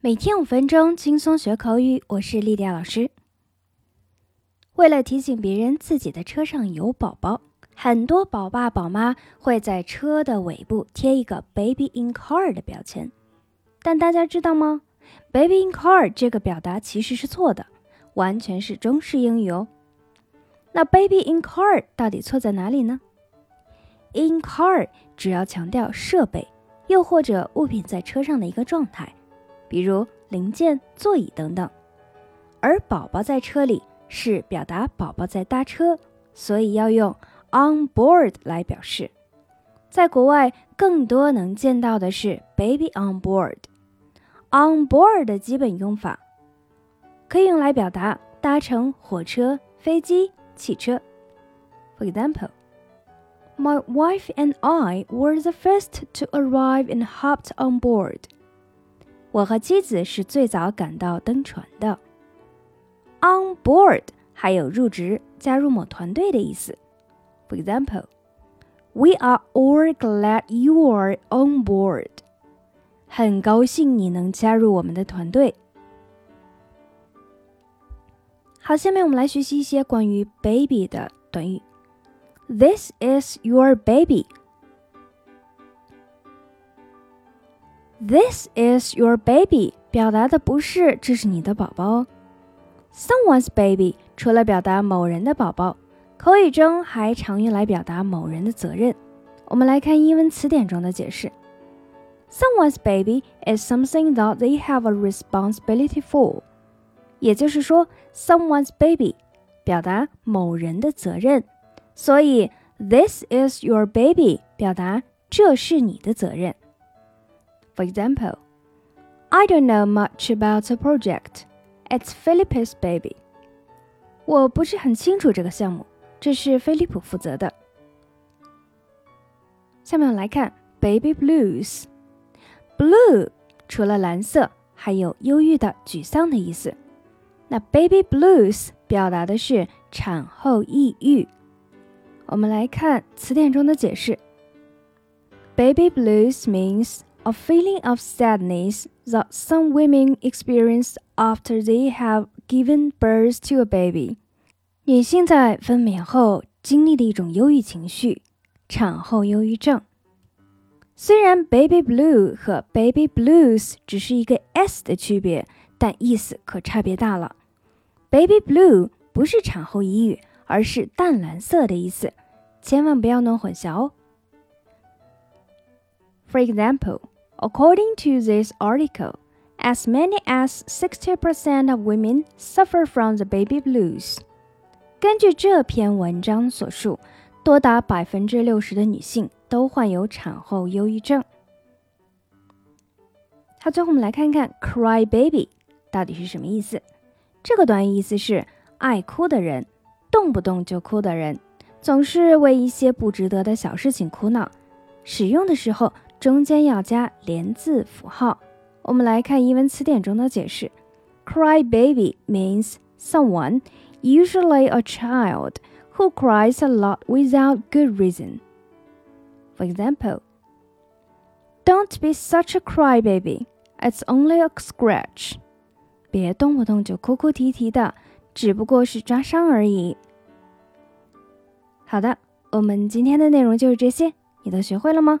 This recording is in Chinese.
每天五分钟轻松学口语，我是丽迪亚老师。为了提醒别人自己的车上有宝宝，很多宝爸宝妈会在车的尾部贴一个 “baby in car” 的标签。但大家知道吗？“baby in car” 这个表达其实是错的，完全是中式英语哦。那 “baby in car” 到底错在哪里呢？“in car” 主要强调设备，又或者物品在车上的一个状态。比如零件、座椅等等，而宝宝在车里是表达宝宝在搭车，所以要用 on board 来表示。在国外，更多能见到的是 baby on board。on board 的基本用法可以用来表达搭乘火车、飞机、汽车。For example, my wife and I were the first to arrive and hopped on board. 我和妻子是最早赶到登船的。On board 还有入职、加入某团队的意思。For example, we are all glad you are on board. 很高兴你能加入我们的团队。好，下面我们来学习一些关于 baby 的短语。This is your baby. This is your baby，表达的不是这是你的宝宝。Someone's baby 除了表达某人的宝宝，口语中还常用来表达某人的责任。我们来看英文词典中的解释：Someone's baby is something that they have a responsibility for。也就是说，someone's baby 表达某人的责任，所以 This is your baby 表达这是你的责任。For example, I don't know much about the project. It's Philip's baby. 我不是很清楚这个项目，这是菲利普负责的。下面我们来看 baby blues。Blue 除了蓝色，还有忧郁的、沮丧的意思。那 baby blues 表达的是产后抑郁。我们来看词典中的解释。Baby blues means a feeling of sadness that some women experience after they have given birth to a baby。女性在分娩后经历的一种忧郁情绪，产后忧郁症。虽然 baby blue 和 baby blues 只是一个 s 的区别，但意思可差别大了。baby blue 不是产后抑郁，而是淡蓝色的意思，千万不要弄混淆哦。For example. According to this article, as many as 60% of women suffer from the baby blues. 根据这篇文章所述，多达百分之六十的女性都患有产后忧郁症。好，最后我们来看看 “cry baby” 到底是什么意思。这个短语意思是爱哭的人，动不动就哭的人，总是为一些不值得的小事情哭闹。使用的时候。中间要加连字符号。我们来看英文词典中的解释：Cry baby means someone, usually a child, who cries a lot without good reason. For example, Don't be such a crybaby. It's only a scratch. 别动不动就哭哭啼啼的，只不过是抓伤而已。好的，我们今天的内容就是这些，你都学会了吗